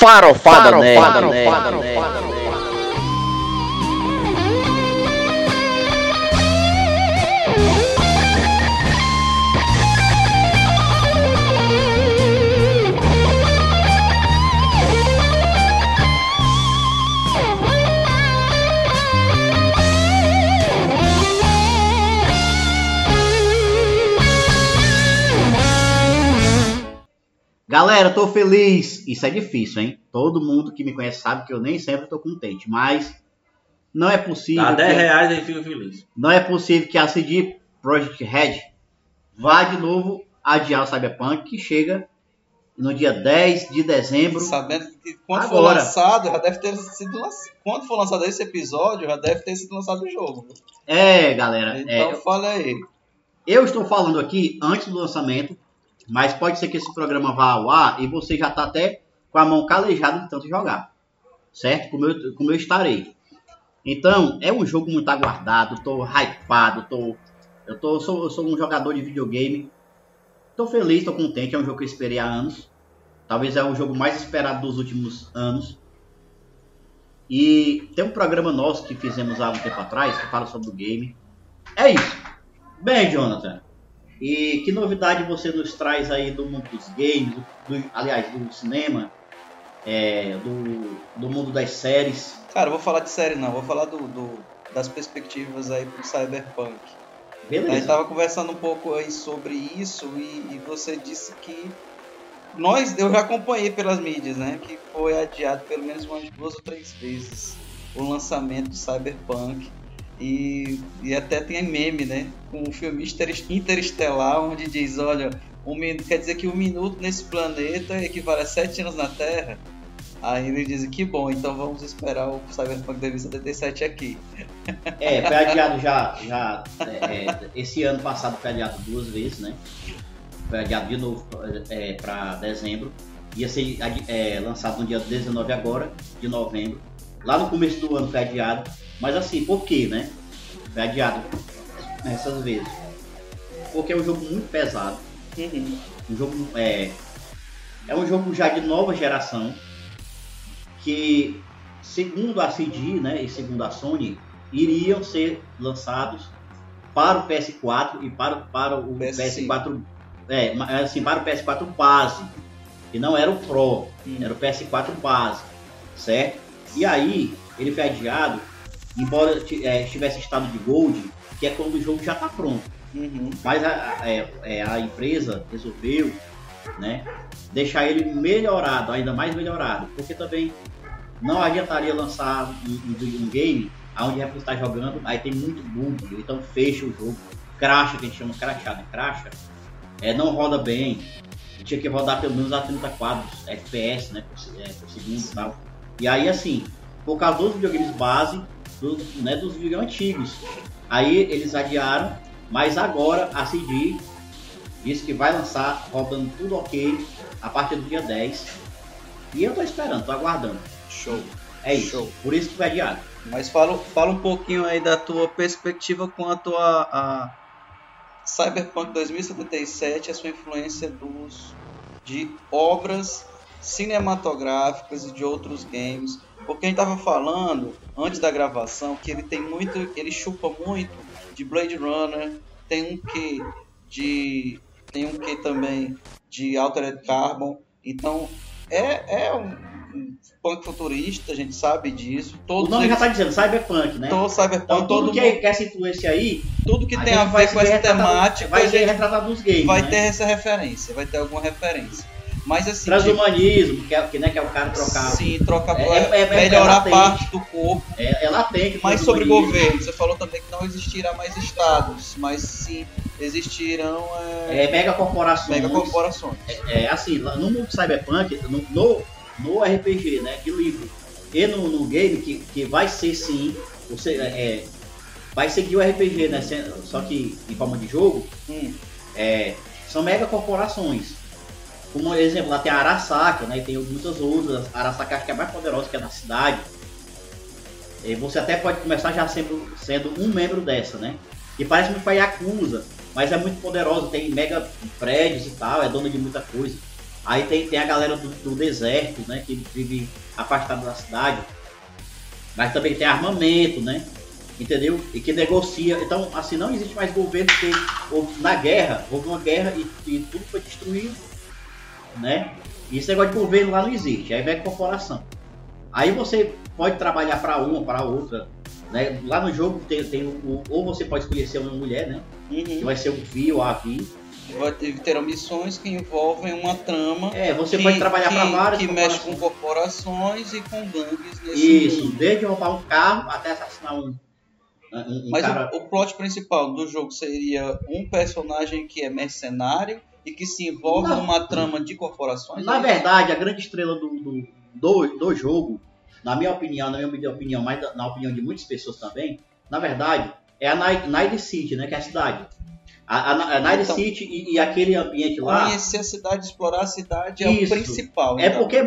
Farofada, Farofada Nerd. Farofada, Galera, tô feliz. Isso é difícil, hein? Todo mundo que me conhece sabe que eu nem sempre tô contente, mas não é possível. Dá 10 que... reais e fico feliz. Não é possível que a CD Projekt Red vá de novo adiar o Cyberpunk, que chega no dia 10 de dezembro. Sabendo que quando Agora. for lançado, já deve ter sido lançado. Quando for lançado esse episódio, já deve ter sido lançado o jogo. É, galera. Então é, fala aí. eu estou falando aqui antes do lançamento, mas pode ser que esse programa vá ao ar e você já tá até com a mão calejada de tanto jogar. Certo? Como eu, como eu estarei. Então, é um jogo muito aguardado, tô hypado, tô. Eu, tô, sou, eu sou um jogador de videogame. Tô feliz, tô contente, é um jogo que eu esperei há anos. Talvez é o jogo mais esperado dos últimos anos. E tem um programa nosso que fizemos há um tempo atrás, que fala sobre o game. É isso. Bem, Jonathan. E que novidade você nos traz aí do mundo dos games, do, do- aliás, do cinema, é, do, do mundo das séries? Cara, eu vou falar de série não, vou falar do, do- das perspectivas aí pro Cyberpunk. A gente Beleza. tava conversando um pouco aí sobre isso e, e você disse que nós, eu já acompanhei pelas mídias, né, que foi adiado pelo menos umas duas ou três vezes o lançamento do Cyberpunk e, e até tem meme, né, com o filme Inter- Interestelar, onde diz, olha, um, quer dizer que um minuto nesse planeta equivale a sete anos na Terra. Aí ele diz que bom, então vamos esperar o Cyberpunk 2077 aqui. É, foi adiado já, já é, é, esse ano passado foi adiado duas vezes, né? Foi adiado de novo é, para dezembro. Ia ser é, lançado no dia 19 agora, de novembro. Lá no começo do ano foi adiado. Mas assim, por quê, né? Foi adiado essas vezes. Porque é um jogo muito pesado. Um jogo é, é um jogo já de nova geração que segundo a CD, né, e segundo a Sony, iriam ser lançados para o PS4 e para, para o PS5. PS4, é, assim, para o PS4 base. E não era o Pro, era o PS4 base, certo? E aí, ele foi adiado, embora é, estivesse em estado de Gold, que é quando o jogo já está pronto. Mas a, a- é- é, a empresa resolveu né, deixar ele melhorado, ainda mais melhorado, porque também não adiantaria lançar um, um- um game onde a pessoa está jogando, aí tem muito bug, então fecha o jogo, cracha, que a gente chama crachado, cracha, é, não roda bem, tinha que rodar pelo menos a 30 quadros, FPS, né, por, é, por segundo e tal. E aí, assim, por causa dos videogames base, dos, né, dos videogames antigos, aí eles adiaram, mas agora a CD disse que vai lançar rodando tudo ok a partir do dia 10. E eu tô esperando, tô aguardando. Show. É isso. Show. Por isso que foi adiado. Mas fala, fala um pouquinho aí da tua perspectiva quanto a, a Cyberpunk 2077, a sua influência dos, de obras cinematográficas e de outros games. Porque a gente tava falando antes da gravação que ele tem muito, ele chupa muito de Blade Runner, tem um que de tem um que também de Altered Carbon. Então é, é um, um punk futurista, a gente sabe disso. Todos o nome eles- já tá dizendo Cyberpunk, né? Todo Cyberpunk, Então, tudo todo que, mundo- que essa influência aí. tudo que tem gente a ver com essa temática, Vai a ser retratado nos games. vai né? ter essa referência, vai ter alguma referência. Mas assim, Transhumanismo, que é, que, né, que é o cara trocar. Sim, trocar é, é, é, melhorar é latente. parte do corpo. É, é latente. o Mas sobre governo, você falou também que não existirá mais estados, mas sim existirão é, É, megacorporações. megacorporações. É assim, lá no mundo cyberpunk, no, no, no RPG, né, de livro, e no, no game, que, que vai ser sim, você, é, vai seguir o RPG, né? Só que em forma de jogo, Hum. é, são mega corporações. Como exemplo, lá tem a Arasaka, né? E tem muitas outras. A Arasaka acho que é a mais poderosa que é na cidade. E você até pode começar já sendo, sendo um membro dessa, né? E parece muito com a Yakuza, mas é muito poderosa, tem mega prédios e tal, é dona de muita coisa. Aí tem, tem a galera do, do deserto, né? Que vive afastada da cidade. Mas também tem armamento, né? Entendeu? E que negocia. Então, assim, não existe mais governo porque na guerra, houve uma guerra e, e tudo foi destruído, né? E esse negócio de governo lá não existe, aí vem corporação. Aí você pode trabalhar para uma, para outra, né? Lá no jogo tem, tem o, ou você pode escolher ser uma mulher, né? Que Uhum. vai ser o Vi ou a Vi. Vai ter, terão missões que envolvem uma trama É, você que, pode trabalhar que, para várias que mexe com corporações. e com gangues nesse Isso, mundo. desde roubar um carro até assassinar um, um, um Mas cara. o, o plot principal do jogo seria um personagem que é mercenário e que se envolve numa trama de corporações. Na é verdade, a grande estrela do, do, do, do jogo, na minha opinião, na minha opinião, mas na opinião de muitas pessoas também, na verdade, é a Night, Night City, né? Que é a cidade. A, a, a Night Então- City e, e aquele ambiente lá. Conhecer a cidade, explorar a cidade é Isso. o principal. É então. porque,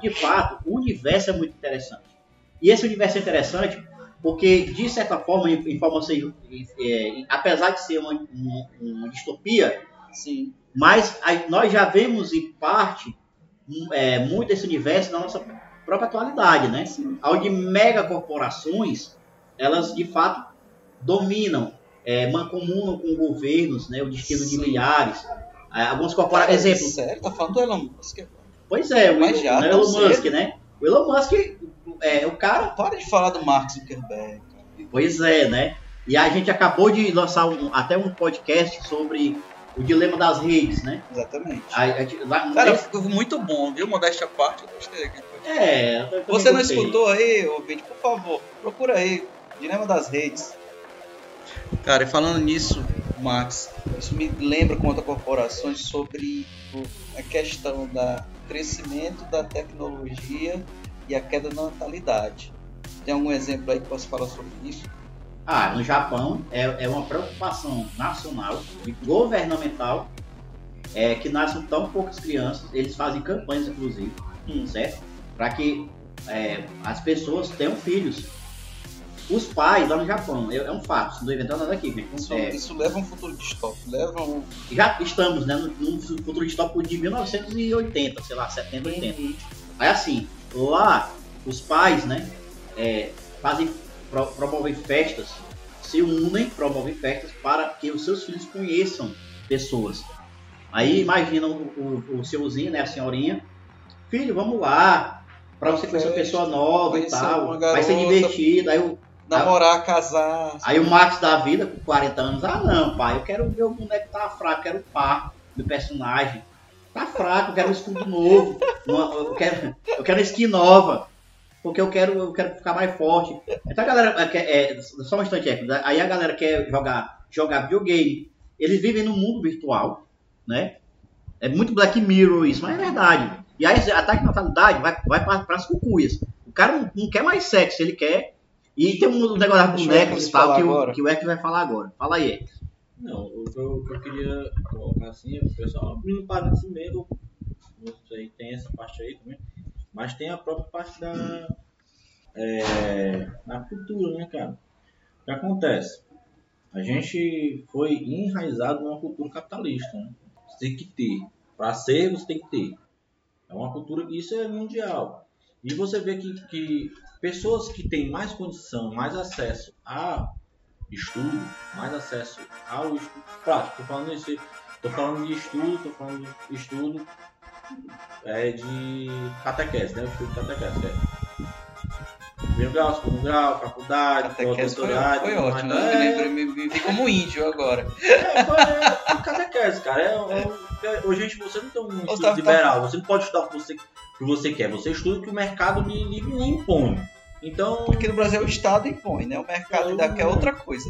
de fato, o universo é muito interessante. E esse universo é interessante porque, de certa forma, em, em forma é, apesar de ser uma, uma- uma distopia, Sim. mas a- nós já vemos em parte um, é, muito desse universo na nossa própria atualidade, né? Onde megacorporações, elas de fato dominam, é, mancomunam com governos, né? O destino de Sim. milhares. É, algumas corporações, exemplo, Sério? Tá falando do Elon Musk? Pois é, o, Mas já, o tão Elon. Musk, né? O Elon Musk, é, o cara, Para de falar do Mark Zuckerberg. pois é, né? E a gente acabou de lançar um- até um podcast sobre o dilema das redes, né? Exatamente. A- a lá- Cara, ficou muito bom, viu? Modéstia à parte, eu gostei. aqui. é, eu Você não gostei. escutou aí, ouvinte? Por favor, procura aí. Dilema das redes. Cara, e falando nisso, Max, isso me lembra com outras corporações sobre o- a questão da crescimento da tecnologia e a queda da natalidade. Tem algum exemplo aí que possa falar sobre isso? Ah, no Japão é, é uma preocupação nacional e governamental é, que nasçam tão poucas crianças. Eles fazem campanhas, inclusive, Hum. certo? Para que é, as pessoas tenham filhos. Os pais lá no Japão, é, é um fato, não estou inventando nada aqui, gente. Isso, É, isso leva a um futuro distópico, leva um... já estamos né, num futuro distópico de 1980, sei lá, 70, 80. Aí assim, lá os pais, né, é, fazem, pro, promovem festas, se unem, promovem festas para que os seus filhos conheçam pessoas. Aí imagina o, o, o seuzinho, né, a senhorinha, filho, vamos lá, para você conhecer uma pessoa nova e tal, vai ser divertido. Aí o, Namorar, casar... Aí o Max da vida, com 40 anos, ah não, pai, eu quero ver o boneco tá fraco, eu quero o par do personagem. Tá fraco, eu quero um escudo novo, uma- eu quero, eu quero uma skin nova, porque eu quero, eu quero ficar mais forte. Então a galera, é, quer- é, só um instante, é, aí a galera quer jogar, jogar videogame, eles vivem num mundo virtual, né? É muito Black Mirror isso, mas é verdade. E aí ataque de natalidade vai, vai para as cucuias. O cara não, não quer mais sexo, ele quer. E tem um negócio das bonecas e tal que o, agora. que o Hector vai falar agora. Fala aí, Hector. Não, o que eu, eu queria colocar assim, o pessoal abrindo parecido, não sei, tem essa parte aí também, mas tem a própria parte da, é, da cultura, né, cara? O que acontece? A gente foi enraizado numa cultura capitalista, né? Você tem que ter. Para ser, você tem que ter. É uma cultura que isso é mundial. E você vê que, que pessoas que têm mais condição, mais acesso a estudo, mais acesso ao estudo prático. Tô falando isso, tô falando de estudo, tô falando de estudo é, de catequese, né? O estudo de catequese, que é primeiro grau, segundo grau, faculdade, Catequese foi, ótimo, mais. né? É, me, me, vi como índio agora. é, foi, é, catequese, cara. É, é, é, hoje, gente, você não tem um estudo tá- tá- liberal, você não pode estudar o que você, o que você quer, você estuda o que o mercado lhe impõe. Então, Aqui no Brasil o Estado impõe, né? O mercado ainda quer outra coisa.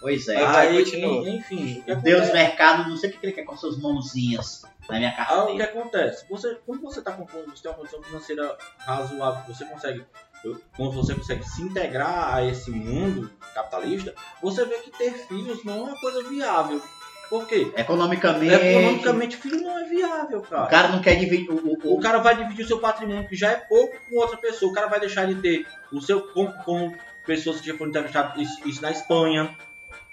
Pois é. Aí aí, continua. enfim, o Deus mercado, não sei o que ele quer com suas mãozinhas na minha Ah, o que carteira. acontece? Você, quando você tá com você tem uma condição financeira razoável, você consegue, quando você consegue se integrar a esse mundo capitalista, você vê que ter filhos não é uma coisa viável. Por quê? Economicamente, Economicamente, filho não é viável, o cara. cara não quer dividir o, o- O cara vai dividir o seu patrimônio, que já é pouco, com outra pessoa. O cara vai deixar de ter o seu com, com pessoas que já foram entrevistadas, isso, isso na Espanha,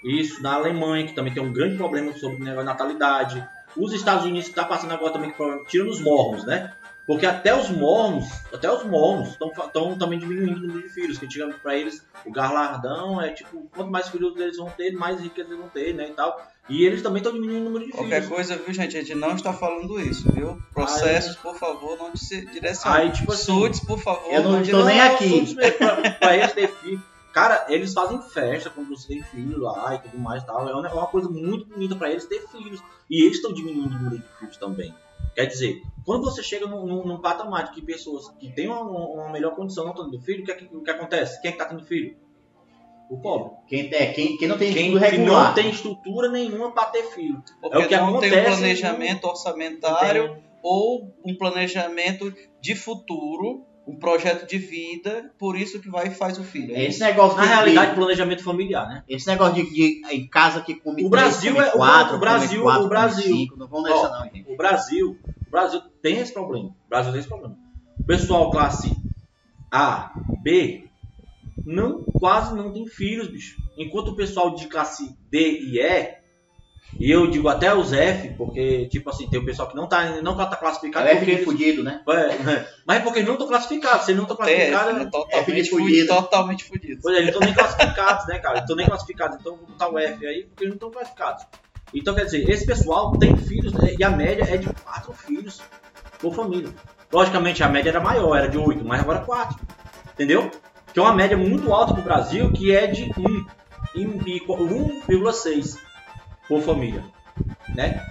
isso na Alemanha, que também tem um grande problema sobre de natalidade. Os Estados Unidos que está passando agora também, que problema, tirando os mormons, né? Porque até os mormons, até os mormons estão também diminuindo o número de filhos, que antigamente para eles o galardão é tipo, quanto mais filhos eles vão ter, mais riqueza eles vão ter, né, e tal. E eles também estão diminuindo o número de Qualquer filhos. coisa, viu, gente? A gente não está falando isso, viu? Processos, por favor, não direcionem. Aí, tipo assim, por favor, eu não não estou nem aqui. Pra, pra eles ter filho. Cara, eles fazem festa quando você tem filho lá e tudo mais e tal. É uma, é coisa muito bonita pra eles ter filhos. E eles estão diminuindo o número de filhos também. Quer dizer, quando você chega num, num, num patamar de que pessoas que têm uma, uma melhor condição não estão tendo filho, o que, é que- que acontece? Quem é que tá tendo filho? O pobre. quem, é, quem, quem não tem Quem estudo que regular. não tem estrutura nenhuma pra ter filho. Porque É o que não tem um acontece, planejamento orçamentário ou um planejamento de futuro, um projeto de vida, por isso que vai e faz o filho. É Esse isso? negócio Na de, realidade, planejamento familiar, né? esse negócio de, de em casa que come O três, Brasil come é- o quatro, o Brasil- come quatro, o Brasil- come cinco, não vamos Ó, nessa não, gente. O Brasil, o Brasil tem esse problema. O Brasil tem esse problema. O pessoal classe A, B, não, quase não tem filhos, bicho. Enquanto o pessoal de classe D e E, e eu digo até os F, porque, tipo assim, tem o pessoal que não tá, não tá classificado. É porque filho eles- fudido, né? É, mas é porque eles não estão classificados. Se eles não estão É, classificados, é é totalmente fudido. fudido. Totalmente fudido. Pois é, eles não estão nem classificados, né, cara? Eles estão nem classificados, então vou botar o F aí, porque eles não estão classificados. Então, quer dizer, esse pessoal tem filhos, né, e a média é de quatro filhos por família. Logicamente, a média era maior, era de oito, mas agora é quatro. Entendeu? Que é uma média muito alta pro Brasil, que é de 1, e- e 1,6 por família, né?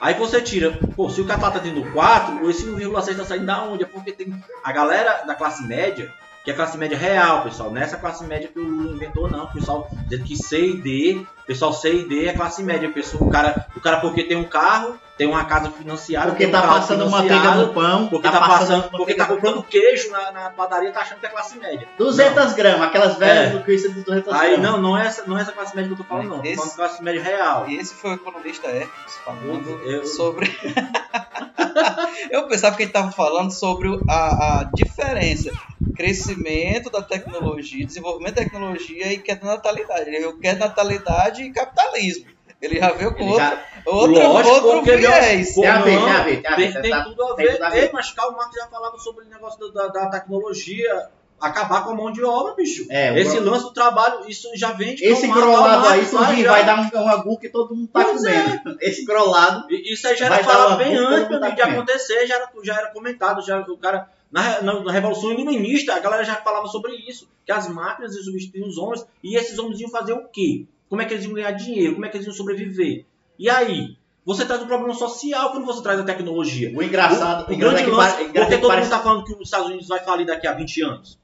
Aí você tira, pô, se o cara tá tendo 4, esse 1,6 tá saindo da onde? É porque tem a galera da classe média, que é a classe média real, pessoal. Nessa classe média que o Lula inventou, não. O pessoal dizendo que C e D, pessoal C e D é classe média. Pessoal, o, cara, o cara porque tem um carro, tem uma casa financiada, Porque um tá passando manteiga no pão, porque tá, passando, porque tá comprando queijo na, na padaria, tá achando que é classe média. 200 gramas, aquelas velhas É. do Cristo de 200 Aí gramas. não, não é essa, não é essa classe média que eu tô falando, não. Tô Esse- falando de classe média real. E esse foi o economista Hermes falando Eu- sobre. eu pensava que ele estava falando sobre a, a diferença, crescimento da tecnologia, desenvolvimento da tecnologia e queda da natalidade. Ele viu queda da natalidade e capitalismo. Ele já veio com outro, já- outro, Lógico, outro porque viés. Tem a ver, tem a ver, tem a Tem, ver, tem tá- tudo a tem ver. tudo a ver. Ei, mas Karl Marx já falava sobre o negócio da, da, da tecnologia acabar com a mão de obra, bicho. É, o Esse gro- lance do trabalho, isso já vem de Esse grolado aí, tudinho, já. vai dar um, um agu que todo mundo tá Pois é. comendo. Esse grolado, Isso aí já Vai era falado bem antes tá de comendo. acontecer, já era, já era comentado. Já, o cara, na, na, na Revolução Iluminista, a galera já falava sobre isso. Que as máquinas iam substituir os homens. E esses homens iam fazer o quê? Como é que eles iam ganhar dinheiro? Como é que eles iam sobreviver? E aí? Você traz um problema social quando você traz a tecnologia. o engraçado, O, o grande é que, lance, é que todo parece... mundo está falando que os Estados Unidos vai falir daqui a 20 anos?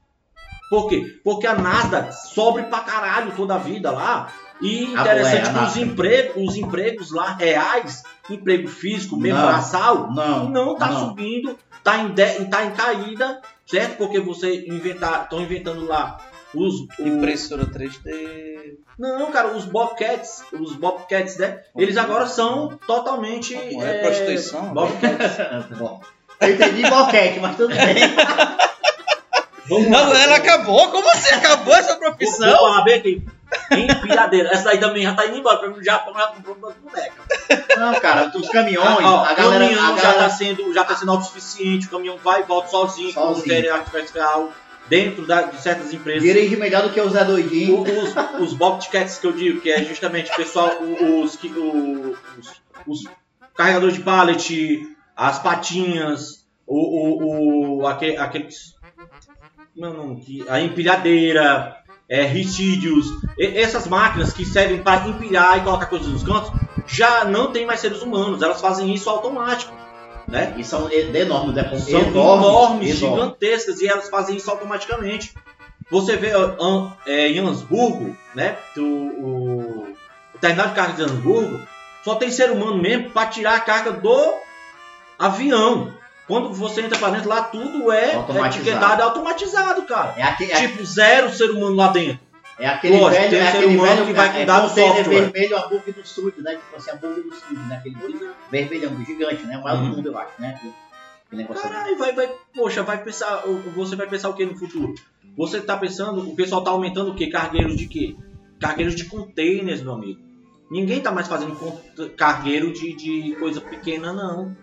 Por quê? Porque a Nasdaq sobe pra caralho toda a vida lá. E Ah, interessante é, que os empregos, os empregos lá reais, emprego físico, mesmo Não. braçal, Não, não tá não. subindo, tá em, de, tá em caída, certo? Porque você inventar, estão inventando lá os, Impressora 3D. não, cara, os Bobcats, os Bobcats, né? Eles agora são totalmente Não é prostituição, Bobcats. Bom, eu entendi boquete, mas tudo bem. Vamos Não, lá. ela acabou? Como assim? Acabou essa Vou, vou profissão? falar bem aqui. Empilhadeira. Essa daí também já tá indo embora. Pra mim, o Japão já comprou umas bonecas. Não, cara, os caminhões, Ah, ó, a galera... caminhão a já galera tá sendo, já tá sendo autossuficiente. O caminhão vai e volta sozinho, como Sozinho. querem artificial, dentro da- de certas empresas. dirige melhor do que o Zé Doidinho. Os, os Bobcats que eu digo, que é justamente o pessoal, os, os, os carregadores de pallet, as patinhas, o, o, o, aque- aqueles. Não, não, que, a empilhadeira, é, essas máquinas que servem para empilhar e colocar coisas nos cantos, já não tem mais seres humanos, elas fazem isso automático. Né? E são enormes, né? São enormes, gigantescas, e elas fazem isso automaticamente. Você vê é, em Ansburgo, né? O, o, o terminal de carga de Ansburgo só tem ser humano mesmo para tirar a carga do avião. Quando você entra para dentro, lá tudo é Automatizado. etiquetado e automatizado, cara. É, aquele, é, Tipo, zero ser humano lá dentro. É aquele lógico, velho, é ser aquele humano velho que vai é, cuidar do container software. vermelho, hambúrguer do sul, né? Tipo assim, hambúrguer do sul, né? Aquele vermelhão gigante, né? O maior Uhum. do mundo, eu acho, né? Caralho, vai, vai, poxa, vai pensar, você vai pensar o que no futuro? Você tá pensando, o pessoal tá aumentando o quê? Cargueiros de quê? Cargueiros de containers, meu amigo. Ninguém tá mais fazendo cargueiro de, de coisa pequena, não.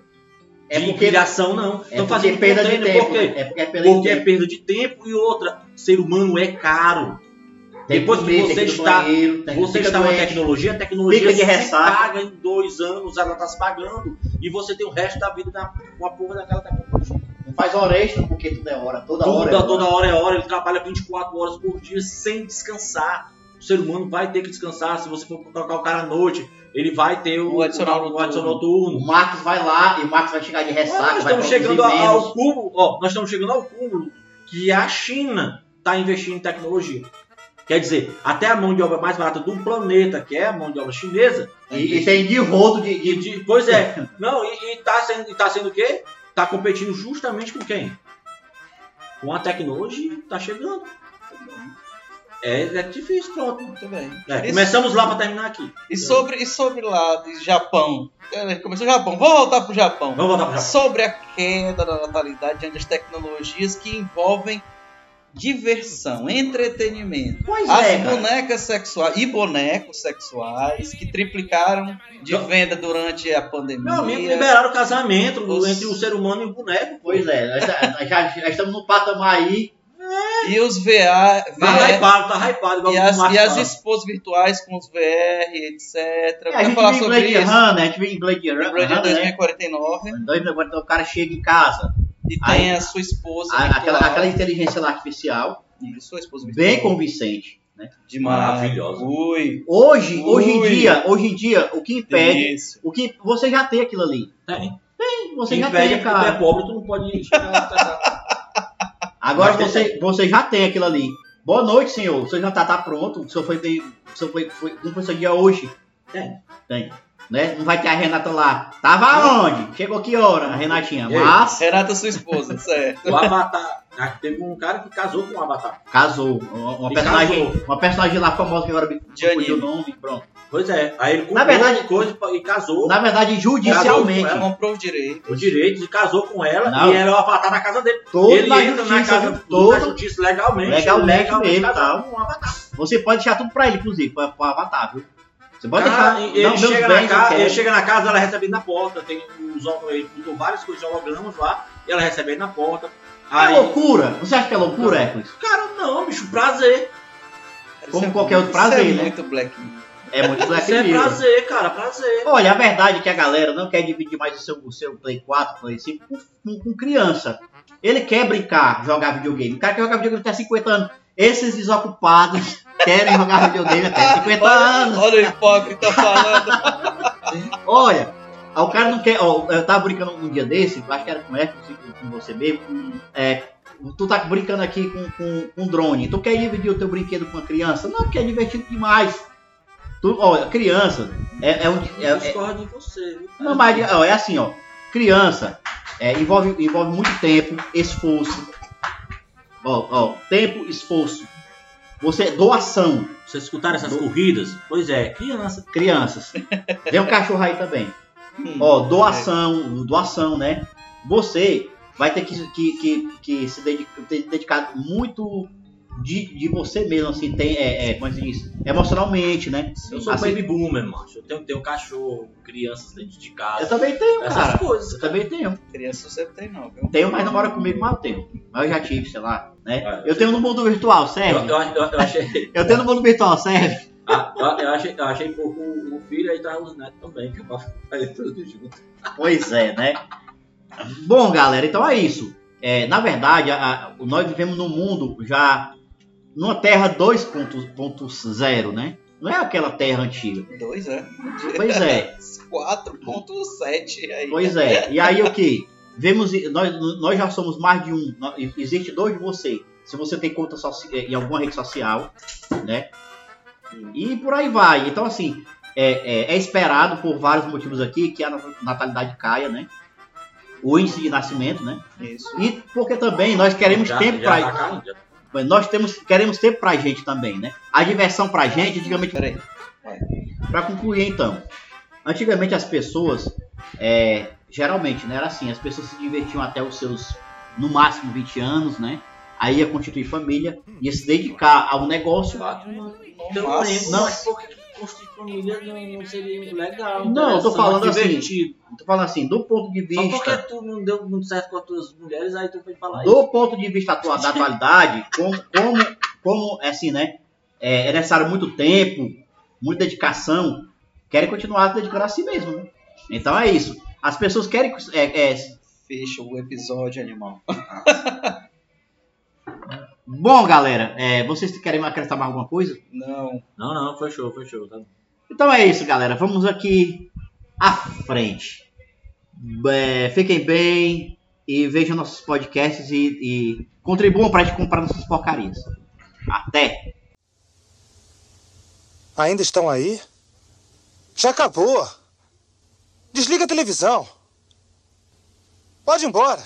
É de porque- empilhação, não. É Estão fazendo é perda de tempo. por né? É porque é Porque é perda de tempo e outra, ser humano é caro. Tem Depois que comer, você está- banheiro, tem- Você está na doente. tecnologia, a tecnologia se ressaca. paga em dois anos, ela está se pagando e você tem o resto da vida na, com a porra daquela tecnologia. Não faz hora extra porque tudo é hora. Toda hora é Toda, hora. toda hora é hora, ele trabalha 24 horas por dia sem descansar. O ser humano vai ter que descansar. Se você for colocar o cara à noite, ele vai ter o, O adicional o, noturno. adicional O noturno. Marcos vai lá e o Marcos vai chegar de Ah, ressaca, nós estamos chegando menos. ao cúmulo, ó, nós estamos chegando ao cúmulo que a China está investindo em tecnologia. Quer dizer, até a mão de obra mais barata do planeta, que é a mão de obra chinesa, E, e tem de rodo de, de, de- pois é, não, e, e tá sendo, e tá sendo o quê? Tá competindo justamente com quem? Com a tecnologia, tá chegando. É, é difícil, pronto. Muito bem. É, E começamos lá para terminar aqui. E sobre, e sobre lá de Japão? É, Começou o Japão, vamos voltar pro Japão. Vamos voltar para Japão. Sobre a queda da natalidade diante das tecnologias que envolvem diversão, entretenimento. Pois As é, bonecas sexuais e bonecos sexuais que triplicaram de venda durante a pandemia. Meu amigo, liberaram o casamento Os- entre o ser humano e o boneco. Pois é, nós já, nós já- já estamos no patamar aí. E os VR, Tá VR hypado, tá hypado. e, as, e as expos virtuais com os VR, etc. É, a Quer gente falar sobre Blade isso? Runner, a gente viu em Blade Runner, Blade né? 2049 Dois, agora o cara chega em casa, e Aí- tem a sua esposa a- virtual. aquela, aquela inteligência lá artificial, Isso, sua esposa virtual. bem convincente. Né? Demais. Maravilhosa. Ui. Hoje, hoje em Ui. dia, hoje em dia, o que impede, Isso. o que você já tem aquilo ali. Tem. Você Quem já tem, é porque tu é cara. pobre, tu não pode. Agora Mas você, você já tem aquilo ali. Boa noite, senhor. O seu jantar tá pronto. O senhor foi bem. O senhor foi, foi, como foi seu dia hoje? Tem. Tem. Né? Não vai ter a Renata lá. Tava onde? Chegou que hora, a Renatinha? Mas Renata, sua esposa, certo. O Avatar. Teve um cara que casou com o Avatar. casou. Uma, personagem, casou. uma personagem lá famosa que agora me o nome. Pronto. Pois é. Aí ele comprou Na verdade- coisa e casou. Na verdade, judicialmente. Casou com Comprou os direitos. os direitos e casou com ela Não. e ela é o avatar na casa dele. Todo ele na entra na justiça, casa viu? na todo. justiça legalmente, Legalmente mesmo, casado tal. um avatar. Você pode deixar tudo pra ele, inclusive, pra, pra avatar, viu? Você pode deixar. ele, não, chega na casa, ele chega na casa, ela recebe ele na porta. Tem os, holo- ele botou várias coisas de hologramas lá e ela recebe ele na porta. É Aí, loucura. Você acha que é loucura, Não. Hércules? cara, não, bicho, prazer. Como Isso é- qualquer outro é prazer, né? muito Black. É muito Black Isso é Mirror. prazer, cara, prazer. Olha, a verdade é que a galera não quer dividir mais o seu, o seu Play 4, Play 5 com, com- com criança. Ele quer brincar, jogar videogame. O cara quer jogar videogame até 50 anos. Esses desocupados querem jogar videogame até 50 Olha, anos. olha o hipócrita falando. Olha, o cara não quer. Ó, eu tava brincando um dia desse, acho que era com Hércules, com você mesmo. É, tu tá brincando aqui com, com, com drone. Tu quer dividir o teu brinquedo com a criança? Não, porque é divertido demais. Tu, olha, criança é, é um. é- é- discordo de você, viu? Não, mas ó, é assim, ó. Criança é, envolve, envolve muito tempo, esforço. Ó, ó, tempo, esforço. Você, doação, Vocês escutaram essas corridas? Pois é, criança. crianças. Tem um cachorro aí também. Ó, doação, doação, né? Você vai ter que, que, que, que se dedicar, ter dedicado muito de, de você mesmo, assim, tem, é, é, como é que se diz? Emocionalmente, né? Eu sou Assim, baby boomer, macho. Eu tenho um cachorro, crianças dentro de casa. Eu também tenho, Essas cara. coisas. Eu também tenho. Criança você não tem, não, viu? Tenho, mas não mora comigo, mas eu tenho. Mas eu já tive, sei lá, né? Ah, Eu tenho no mundo virtual, Eu, serve? eu, eu, eu achei, Eu tenho no mundo virtual, serve? ah, eu, eu achei, eu achei pouco o, filho aí tá os netos também, que é pra fazer tudo junto. Pois é, né? Bom, galera, então é isso. É, na verdade, a- a- nós vivemos num mundo já numa Terra 2.0, né? Não é aquela Terra antiga. Dois, é? Pois é, 4.7 aí. pois é. E aí o que? Vemos, nós, nós já somos mais de um. Existe dois de você. se você tem conta soci- em alguma rede social, né? E por aí vai. Então, assim, é, é- é esperado por vários motivos aqui que a natalidade caia, né? O índice de nascimento, né? Isso. E porque também nós queremos Já- tempo pra. tá nós temos, queremos tempo pra gente também, né? A diversão pra gente, antigamente. Peraí. Pra concluir então. Antigamente as pessoas, é, geralmente, né, era assim, as pessoas se divertiam até os seus, no máximo, 20 anos, né? Aí ia constituir família, ia se dedicar ao negócio. Nossa. lembro, Não. mas porque construir família não, não seria legal. Não, eu tô falando assim. Tô falando assim, do ponto de Só porque vista. tu não deu muito certo com as tuas mulheres, aí tu foi falar Do ponto de vista atua- da atualidade, como, como, como é assim, né? É, é necessário muito tempo, muita dedicação, querem continuar se dedicando a si mesmo, né? Então é isso. As pessoas querem. é, é, Fecha o episódio, animal. Bom, galera, é, vocês querem acrescentar mais alguma coisa? Não. Não, não, fechou, fechou. Tá? Então é isso, galera. Vamos aqui à frente. É, fiquem bem e vejam nossos podcasts e, e contribuam pra gente comprar nossas porcarias. Até! Ainda estão aí? Já acabou. Desliga a televisão. Pode ir embora.